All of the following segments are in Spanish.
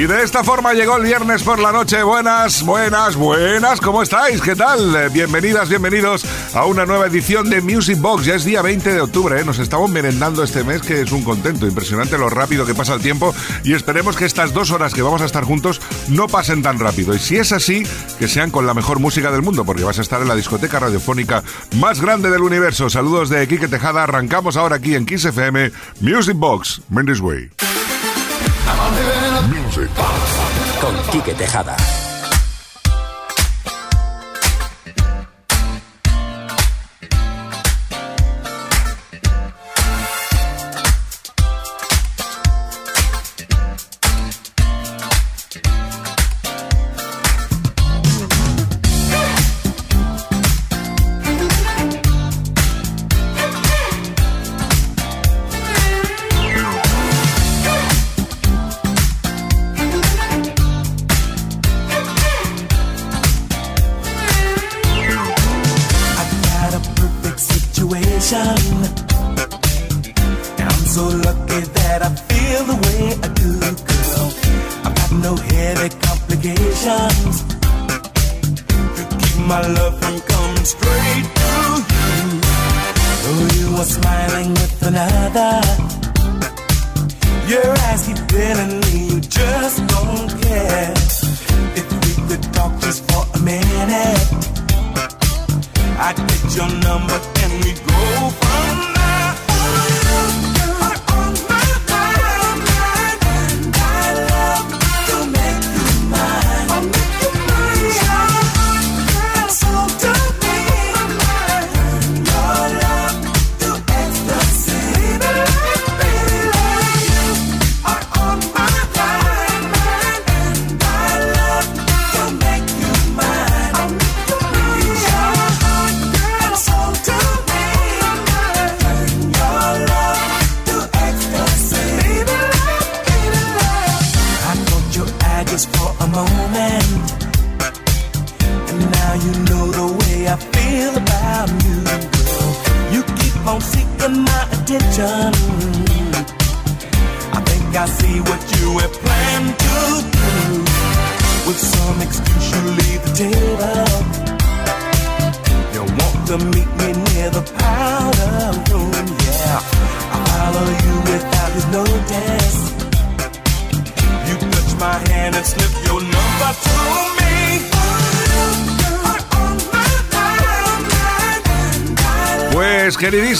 Y de esta forma llegó el viernes por la noche. Buenas, buenas, buenas. ¿Cómo estáis? ¿Qué tal? Eh, Bienvenidas, bienvenidos a una nueva edición de Music Box. Ya es día 20 de octubre. ¿eh? Nos estamos merendando este mes, que es un contento. Impresionante lo rápido que pasa el tiempo. Y esperemos que estas dos horas que vamos a estar juntos no pasen tan rápido. Y si es así, que sean con la mejor música del mundo, porque vas a estar en la discoteca radiofónica más grande del universo. Saludos de Quique Tejada. Arrancamos ahora aquí en Kiss FM Music Box. Mendes Way. Con Quique Tejada. Minute. I get your number and we go from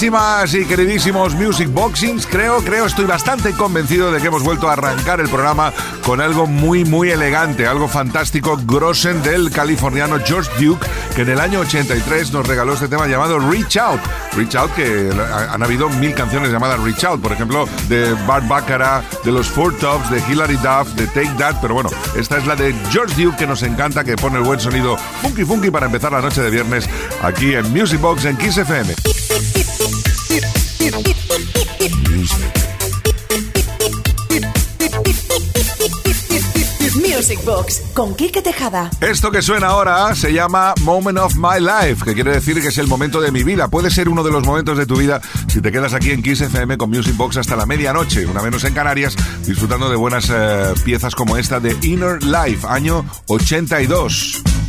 queridísimas y queridísimos Music Boxings, creo, creo, estoy bastante convencido de que hemos vuelto a arrancar el programa con algo muy, muy elegante, algo fantástico, Grossen del californiano George Duke, que en el año 83 nos regaló este tema llamado Reach Out. Reach Out, que ha- han habido mil canciones llamadas Reach Out, por ejemplo, de Bart Baccarat, de los Four Tops, de Hilary Duff, de Take That, pero bueno, esta es la de George Duke que nos encanta, que pone el buen sonido funky funky para empezar la noche de viernes aquí en Music Box en Kiss FM. Music Box con Quique Tejada. Esto que suena ahora se llama Moment of My Life, que quiere decir que es el momento de mi vida. Puede ser uno de los momentos de tu vida si te quedas aquí en Kiss FM con Music Box hasta la medianoche, una menos en Canarias, disfrutando de buenas eh, piezas como esta de Inner Life, año 82.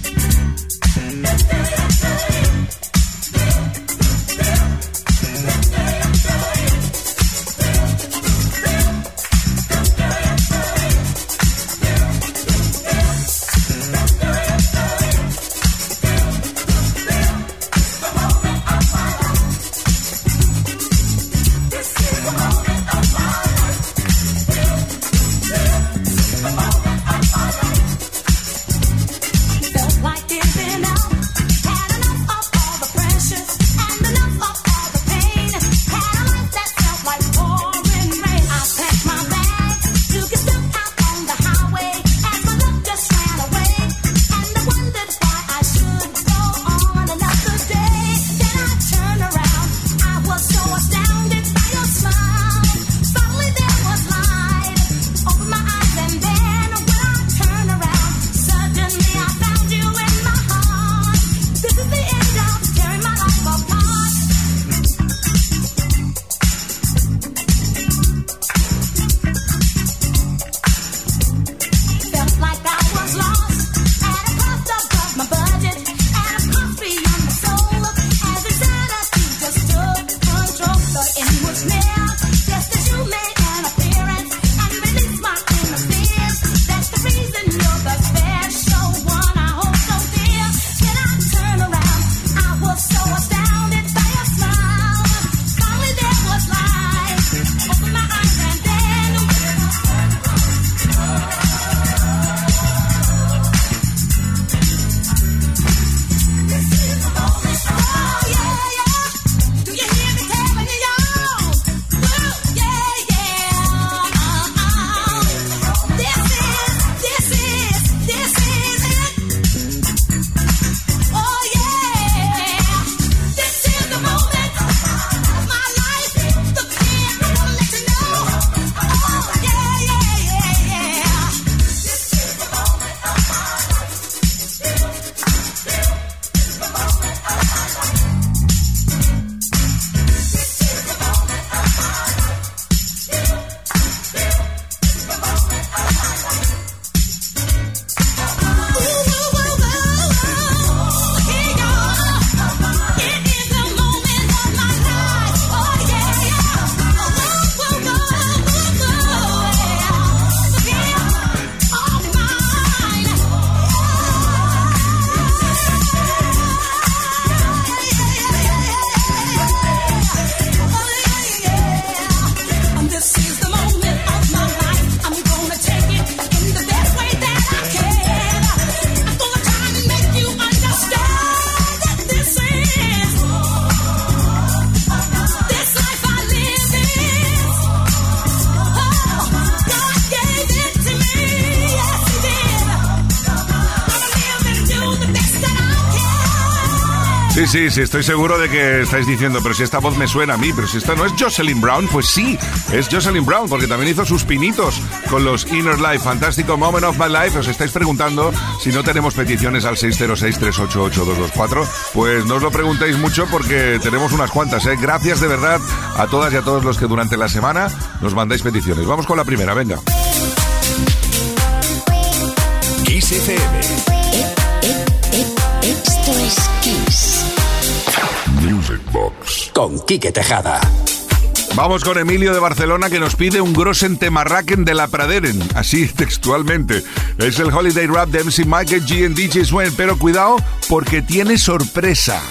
Sí, sí, estoy seguro de que estáis diciendo, pero si esta voz me suena a mí, pero si esta no es Jocelyn Brown, pues sí, es Jocelyn Brown, porque también hizo sus pinitos con los Inner Life, fantástico Moment of My Life. Os estáis preguntando si no tenemos peticiones al 606-388-224, pues no os lo preguntéis mucho porque tenemos unas cuantas, ¿eh? Gracias de verdad a todas y a todos los que durante la semana nos mandáis peticiones. Vamos con la primera, venga. Box. Con Quique Tejada. Vamos con Emilio de Barcelona que nos pide un grosen temarraquen de la Praderen, así textualmente. Es el Holiday Rap de MC Michael G and DJ Swen, pero cuidado porque tiene sorpresa.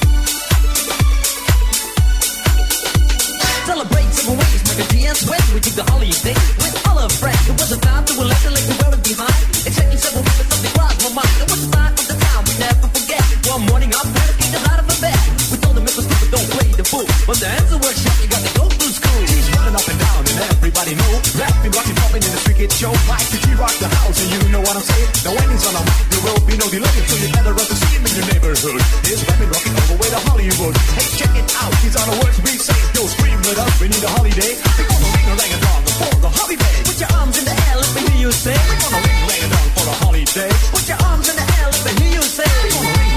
Fool. But the answer was shut, you got to go through school. He's running up and down and everybody know. Rapping, rocking, popping in the street kid show. Mike the G-Rock the house and you know what I'm saying. Now when he's on a mic, there will be no delay. So you better run to see him in your neighborhood. He's rapping, rocking all the way to Hollywood. Hey, check it out. These are the words we say. Yo, scream with us. We need a holiday. We gonna ring a a dong for the holiday. Put your arms in the air, let me hear you say. We gonna ring rang a dong for the holiday. Put your arms in the air, let me hear you say. We ring a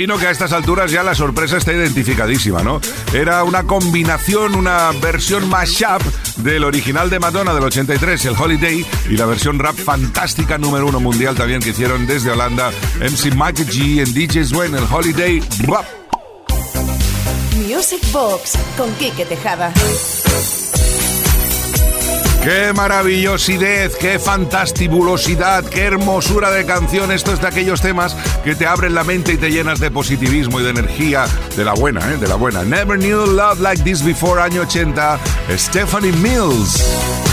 imagino que a estas alturas ya la sorpresa está identificadísima, ¿no? Era una combinación, una versión mashup del original de Madonna del 83, el Holiday, y la versión rap fantástica número uno mundial también que hicieron desde Holanda MC Michael G en DJ Swen, el Holiday Rap. Music Box con Quique Tejada. ¡Qué maravillosidad! ¡Qué fantastibulosidad! ¡Qué hermosura de canción! Esto es de aquellos temas que te abren la mente y te llenas de positivismo y de energía. De la buena, ¿eh? De la buena. Never knew love like this before, año 80. Stephanie Mills.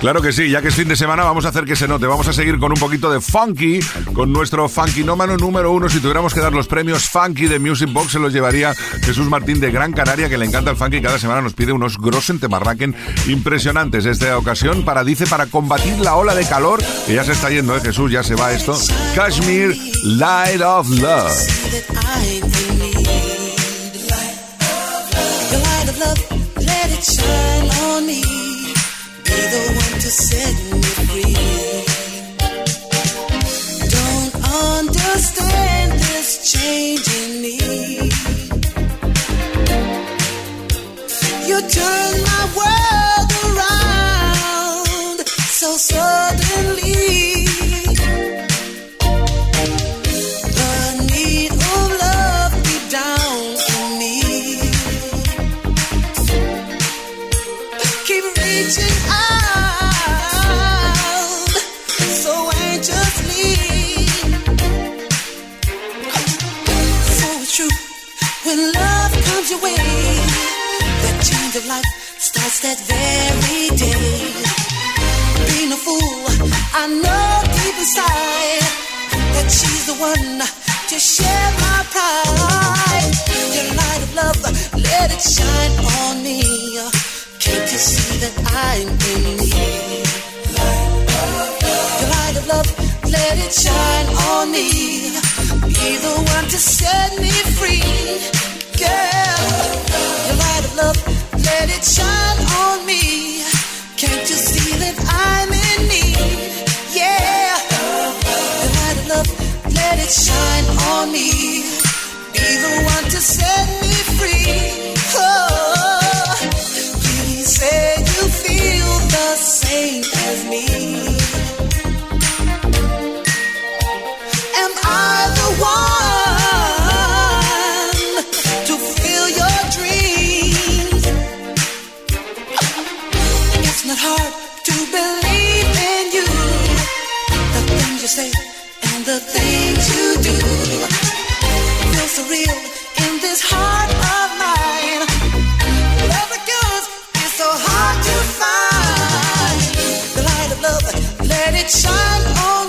Claro que sí, ya que es fin de semana vamos a hacer que se note. Vamos a seguir con un poquito de funky, con nuestro funky nómano número uno. Si tuviéramos que dar los premios funky de Music Box, se los llevaría Jesús Martín de Gran Canaria, que le encanta el funky y cada semana nos pide unos grosen temarraquen impresionantes. Esta ocasión para, dice, para combatir la ola de calor, que ya se está yendo, ¿eh, Jesús? Ya se va esto. Kashmir, Light of Love. The shine on me. Uh, can't you see that I'm in need? Light of love, let it shine on me. Be the one to set me free, girl. Light of love, let it shine on me. Can't you see that I'm in need? Yeah. Light of love, let it shine on me. Be the one to set me free. In you. The things you say and the things you do feel surreal in this heart of mine. It shine on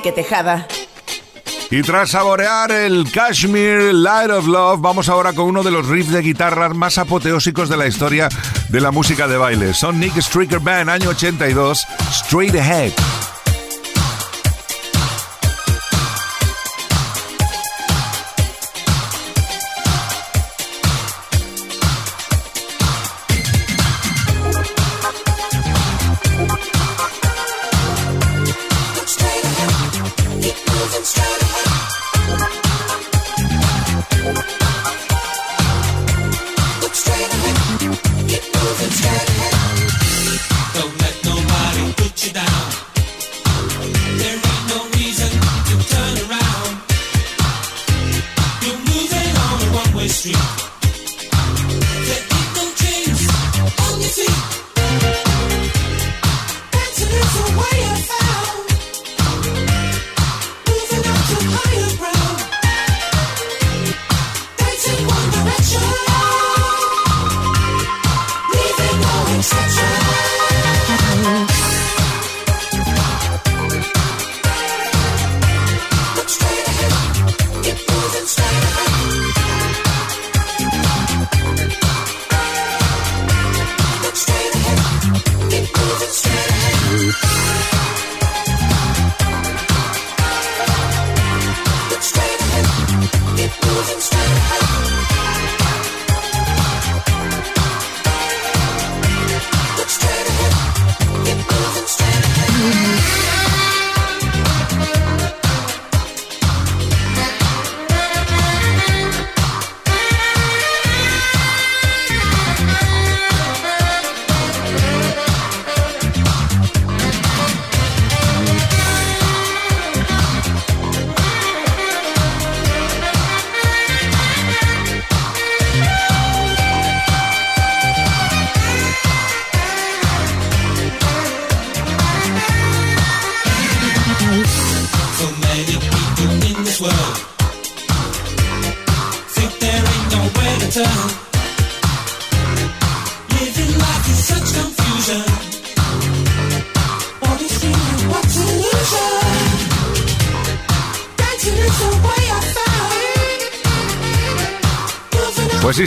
con Quique Tejada. Y tras saborear el Kashmir Light of Love, vamos ahora con uno de los riffs de guitarra más apoteósicos de la historia de la música de baile. Son Nick Stricker Band, año 82, Straight Ahead.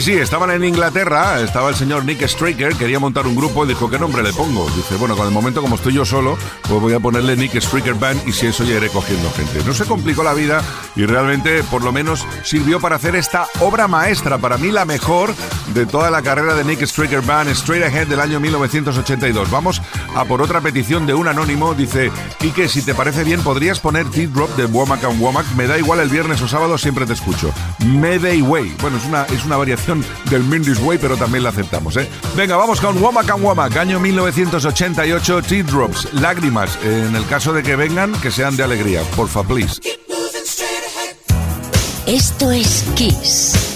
Sí, sí, estaban en Inglaterra, estaba el señor Nick Straker, quería montar un grupo y dijo, ¿qué nombre le pongo? Dice, bueno, con el momento como estoy yo solo, pues voy a ponerle Nick Straker Band y si eso ya iré cogiendo gente. No se complicó la vida y realmente por lo menos sirvió para hacer esta obra maestra, para mí la mejor de toda la carrera de Nick Straker Band, Straight Ahead del año 1982. Vamos a por otra petición de un anónimo, dice, Quique, si te parece bien, podrías poner T-Drop de Womack and Womack, me da igual el viernes o sábado, siempre te escucho. Mayday Way, bueno, es una, es una variación del Mindy's Way, pero también la aceptamos, ¿eh? Venga, vamos con Womack and Womack, año 1988, T-Drops, lágrimas, en el caso de que vengan, que sean de alegría, porfa, please. Esto es Kiss.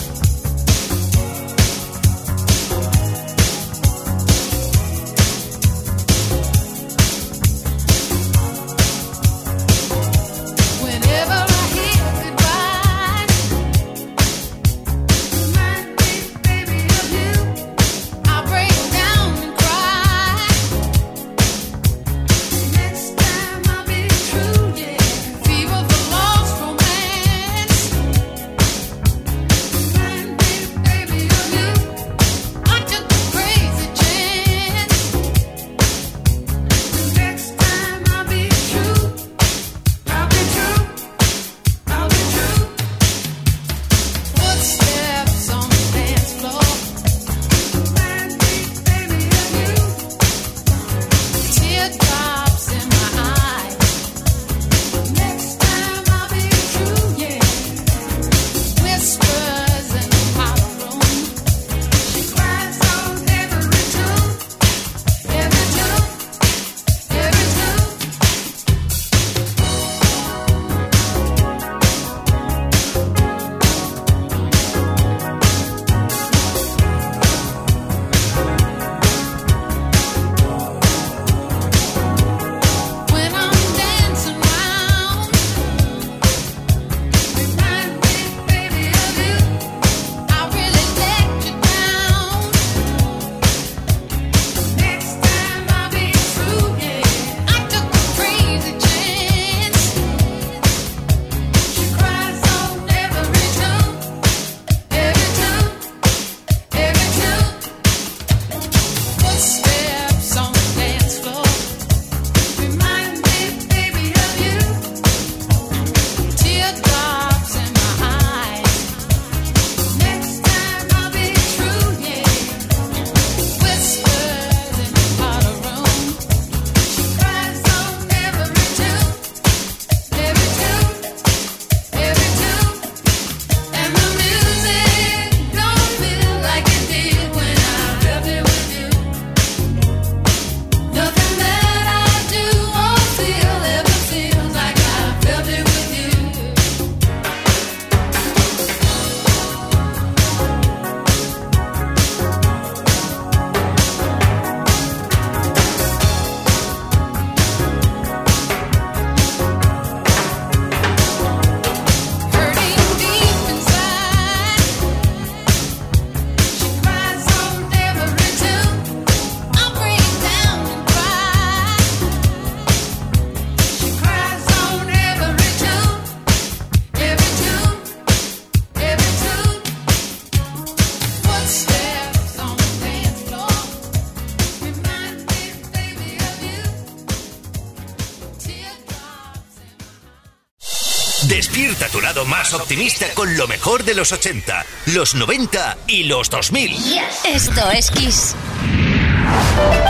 Despierta tu lado más optimista con lo mejor de los 80, los 90 y los 2000. Esto es Kiss.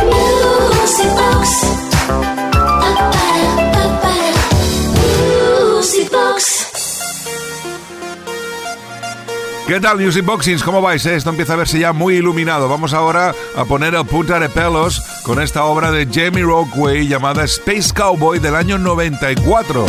Music Box. Pa-para, pa-para. Music Box. ¿Qué tal, Music Boxings? ¿Cómo vais? eh? Esto empieza a verse ya muy iluminado. Vamos ahora a poner el punta de pelos con esta obra de Jamie Rockway llamada Space Cowboy del año 94.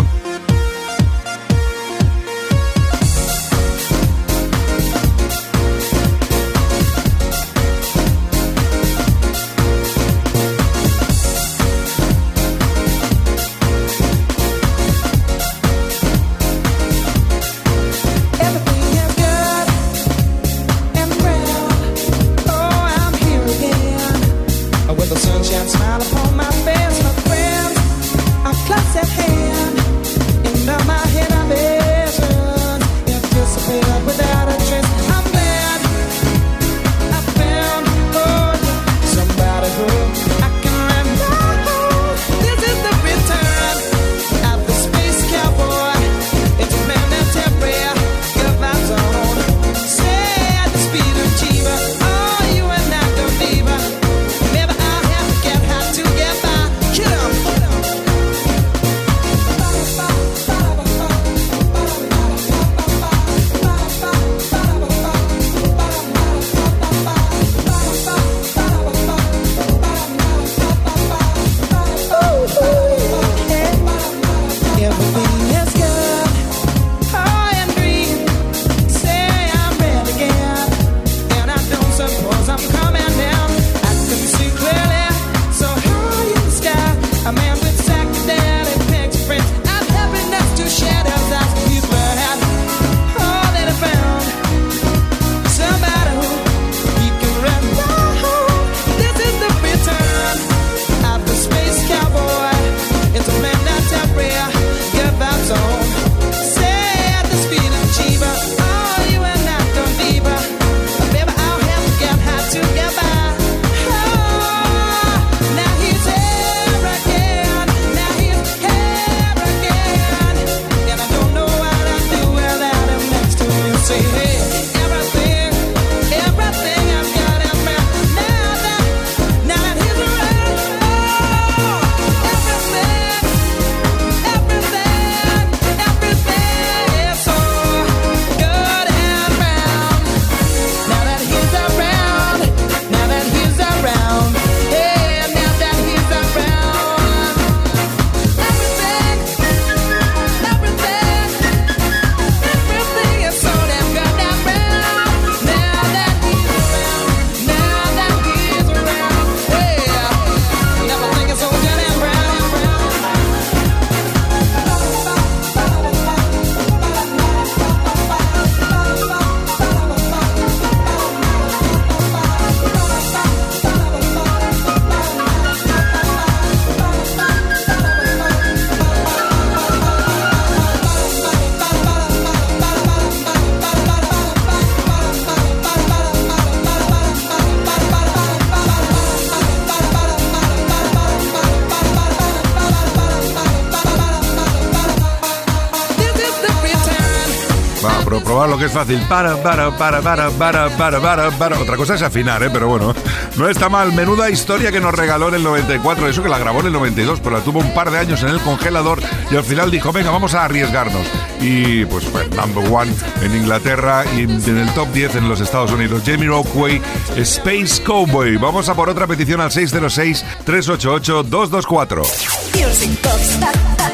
Va, pero probar lo que es fácil. Para, para, para, para, para, para, para, para. Otra cosa es afinar, ¿eh? Pero bueno, no está mal. Menuda historia que nos regaló en el 94. Eso que la grabó en el 92, pero la tuvo un par de años en el congelador y al final dijo, venga, vamos a arriesgarnos. Y pues fue number one en Inglaterra y en el top 10 en los Estados Unidos. Jamie Rockway, Space Cowboy. Vamos a por otra petición al 606-388-224.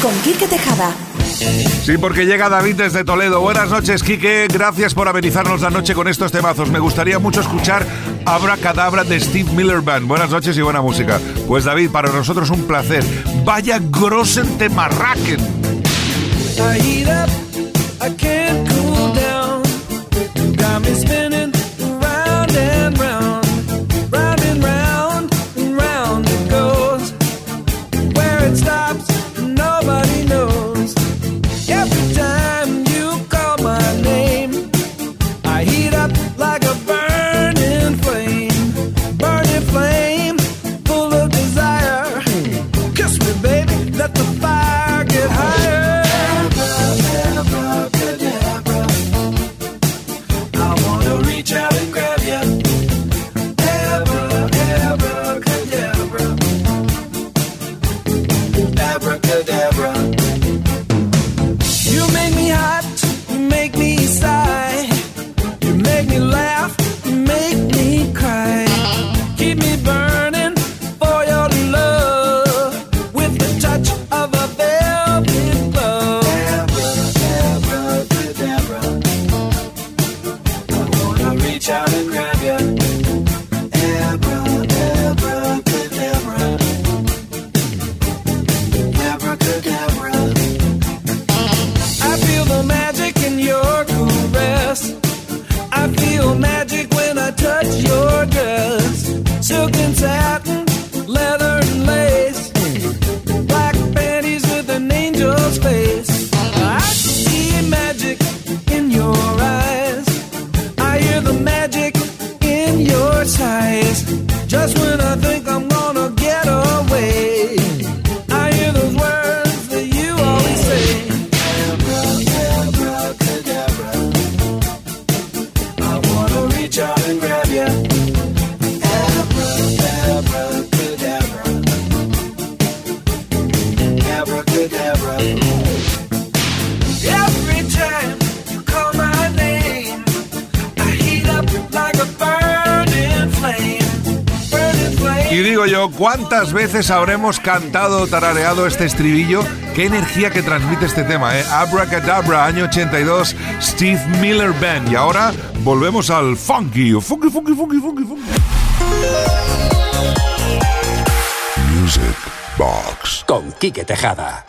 Con Quique Tejada. Sí, porque llega David desde Toledo. Buenas noches, Quique. Gracias por amenizarnos la noche con estos temazos. Me gustaría mucho escuchar Abra Cadabra de Steve Miller Band. Buenas noches y buena música. Pues David, para nosotros un placer. Vaya grosen temarraquen. I ¿Cuántas veces habremos cantado o tarareado este estribillo? Qué energía que transmite este tema, ¿eh? Abracadabra, año 82, Steve Miller Band. Y ahora volvemos al funky, funky, funky, funky, funky, funky. Music Box. Con Quique Tejada.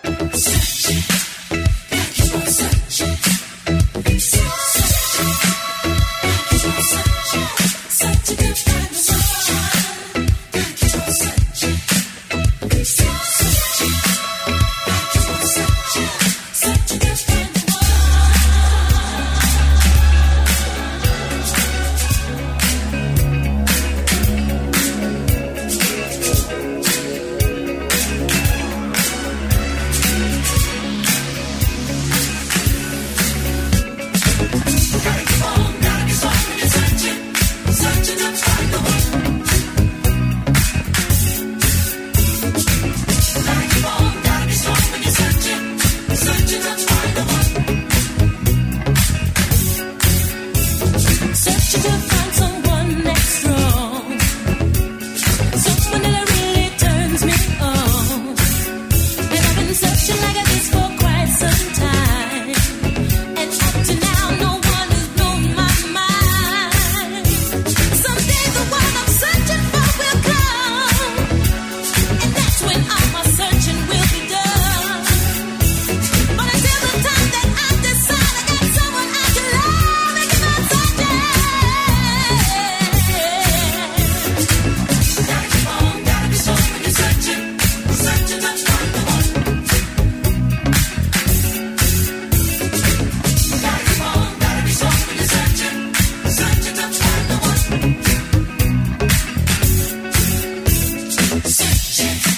Searching.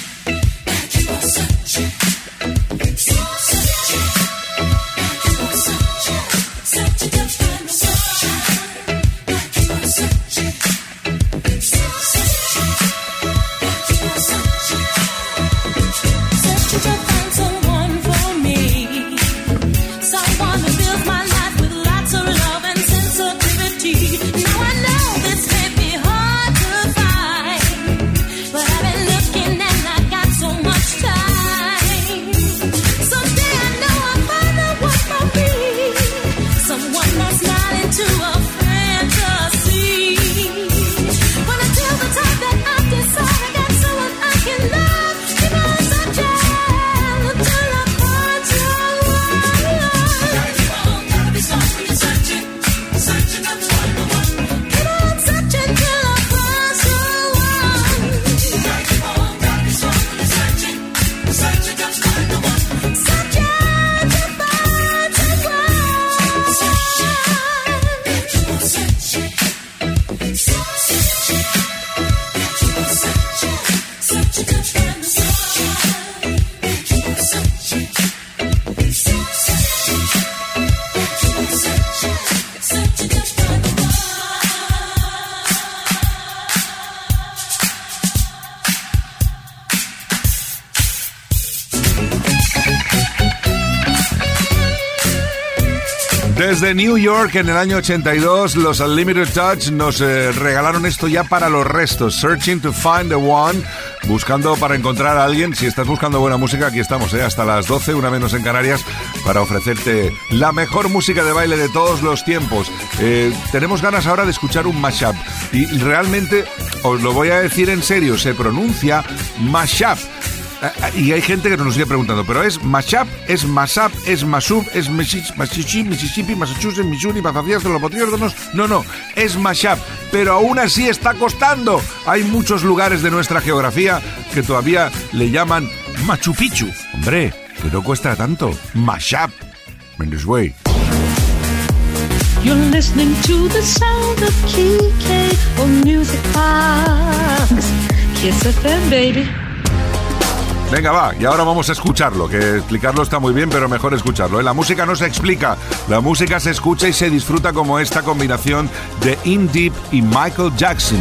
New York en el año 82, los Unlimited Touch nos eh, regalaron esto ya para los restos. Searching to find the one, buscando para encontrar a alguien. Si estás buscando buena música, aquí estamos, eh, hasta las 12, una menos en Canarias, para ofrecerte la mejor música de baile de todos los tiempos. Eh, tenemos ganas ahora de escuchar un mashup. Y realmente, os lo voy a decir en serio, se pronuncia mashup. Y hay gente que nos sigue preguntando, pero es mashup, es mashup, es mashup, es Mississippi, Mississippi, Massachusetts, Missouri, Massachusetts, los Patriótonos. No, no, es mashup, pero aún así está costando. Hay muchos lugares de nuestra geografía que todavía le llaman Machu Picchu. Hombre, que no cuesta tanto. Mashup. Mendes Way. You're listening to the sound of Kike on Music Box. Kiss FM, baby. Venga, va, y ahora vamos a escucharlo, que explicarlo está muy bien, pero mejor escucharlo. ¿eh? La música no se explica, la música se escucha y se disfruta como esta combinación de In Deep y Michael Jackson.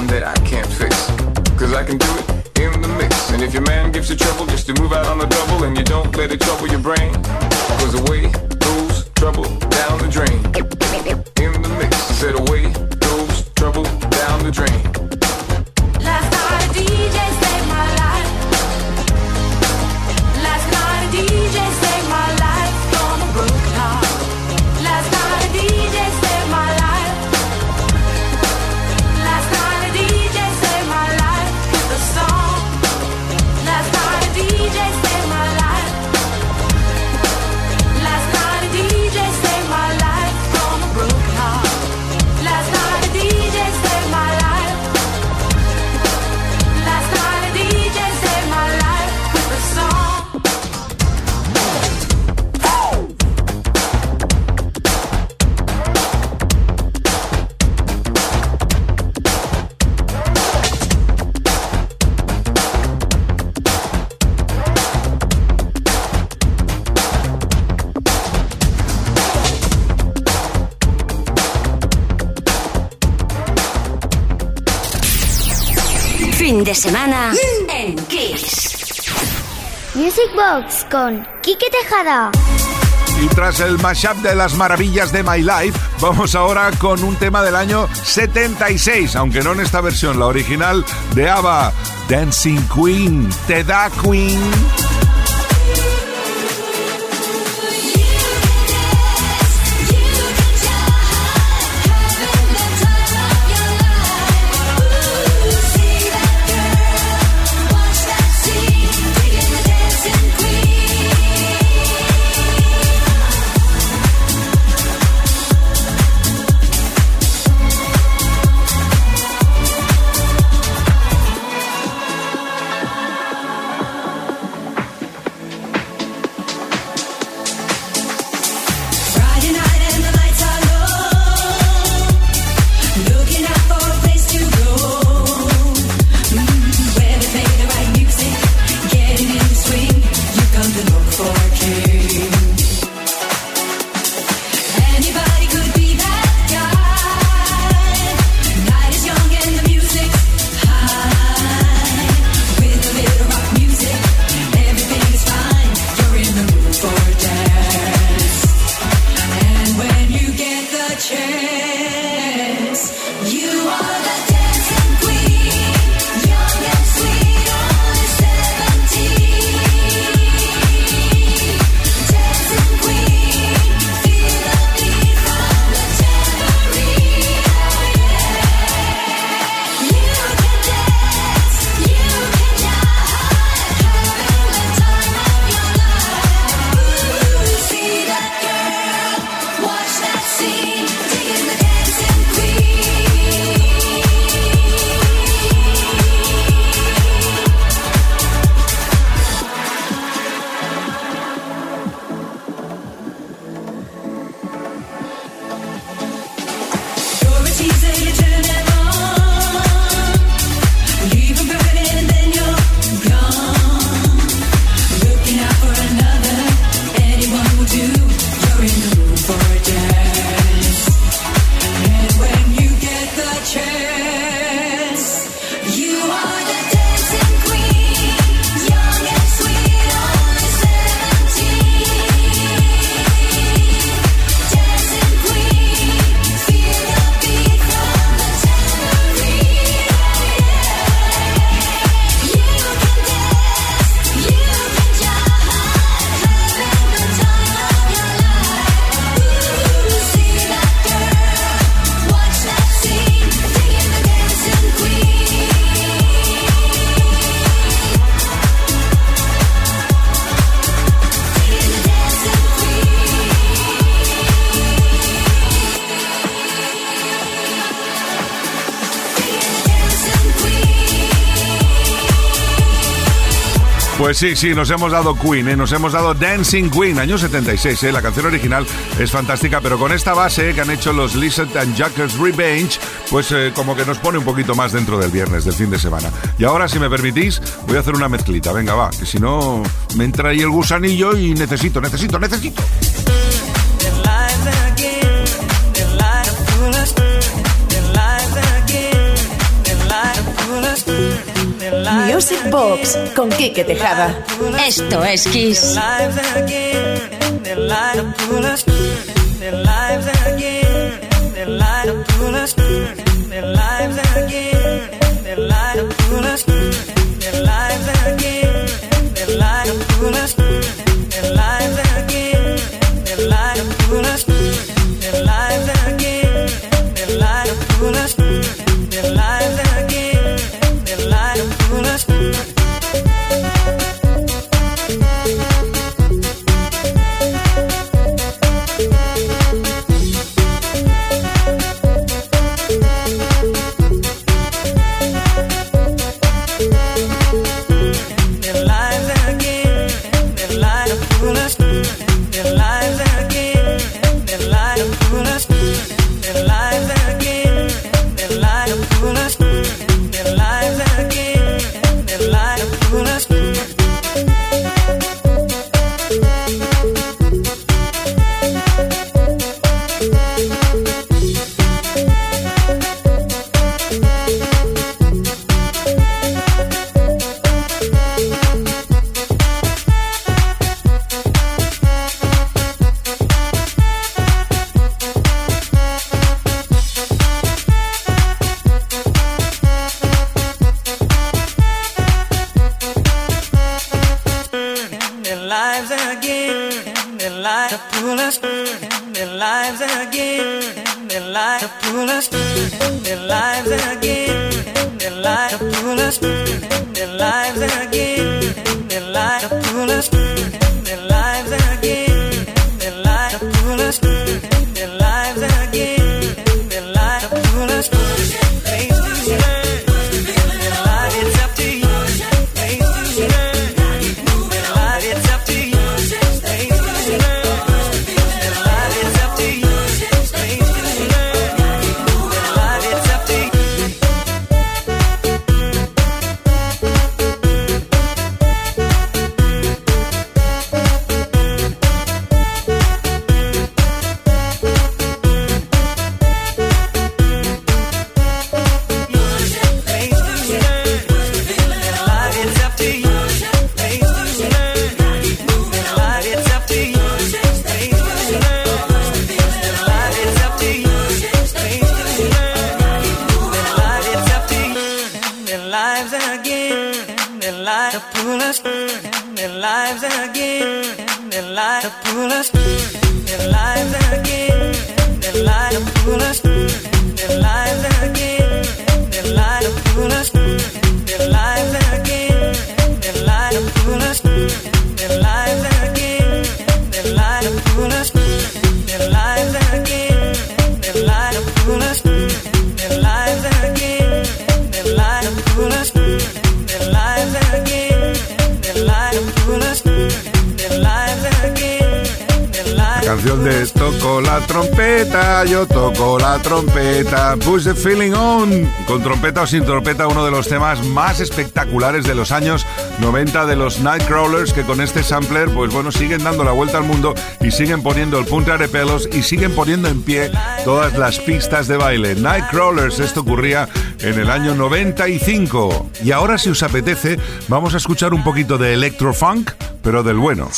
Problem that I can't fix. Cause I can do it in the mix. And if your man gives you trouble, just to move out on the double and you don't let it trouble your brain. Cause away goes trouble down the drain. In the mix, said away de semana en Kiss. Music Box con Quique Tejada. Y tras el mashup de las maravillas de My Life, vamos ahora con un tema del año 76, aunque no en esta versión, la original de ABBA, Dancing Queen, Te da Queen. Pues sí, sí, nos hemos dado Queen, ¿eh? nos hemos dado Dancing Queen, año 76, ¿eh? la canción original es fantástica, pero con esta base que han hecho los Lizard and Jackers Revenge, pues eh, como que nos pone un poquito más dentro del viernes, del fin de semana. Y ahora, si me permitís, voy a hacer una mezclita, venga, va, que si no me entra ahí el gusanillo y necesito, necesito, necesito. Music Box con Quique Tejada. Esto es Kiss. The feeling on. Con trompeta o sin trompeta, uno de los temas más espectaculares de los años 90 de los Nightcrawlers, que con este sampler, pues bueno, siguen dando la vuelta al mundo y siguen poniendo el punta de pelos y siguen poniendo en pie todas las pistas de baile. Nightcrawlers, esto ocurría en el año 95. Y ahora, si os apetece, vamos a escuchar un poquito de electrofunk, pero del bueno.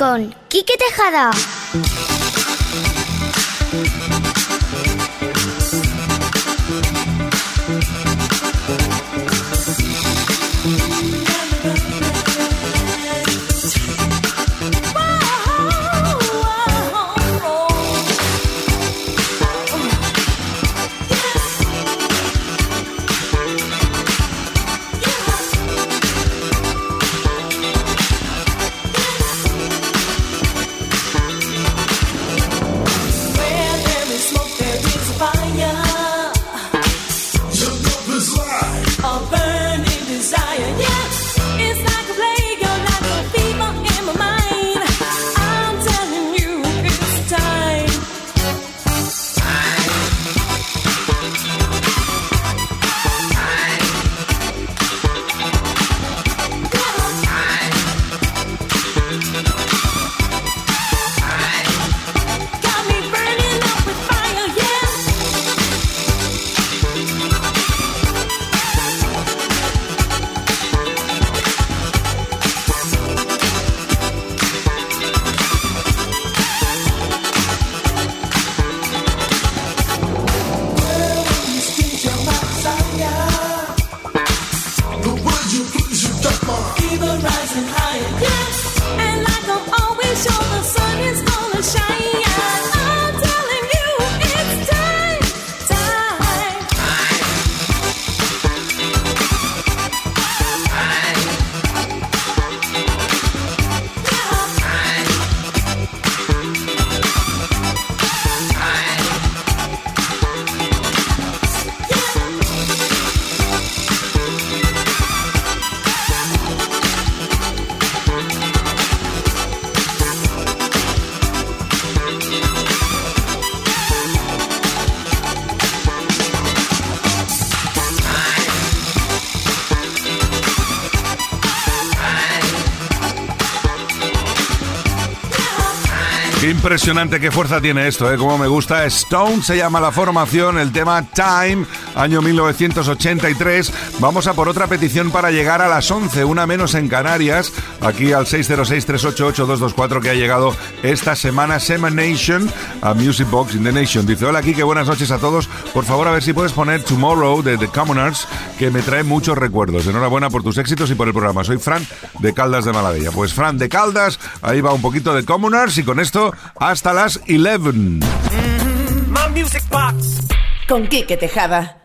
Con Quique Tejada. Rising higher, impresionante, qué fuerza tiene esto, ¿eh? Como me gusta. Stone se llama la formación, el tema Time, año 1983. Vamos a por otra petición para llegar a las 11, una menos en Canarias, aquí al 606-388-224 que ha llegado esta semana Sema Nation a Music Box in the Nation. Dice, hola Kike, buenas noches a todos. Por favor, a ver si puedes poner Tomorrow de The Commoners, que me trae muchos recuerdos. Enhorabuena por tus éxitos y por el programa. Soy Fran de Caldas de Malavilla. Pues Fran de Caldas, ahí va un poquito de Commoners y con esto hasta las 11. My music box. Con Quique Tejada.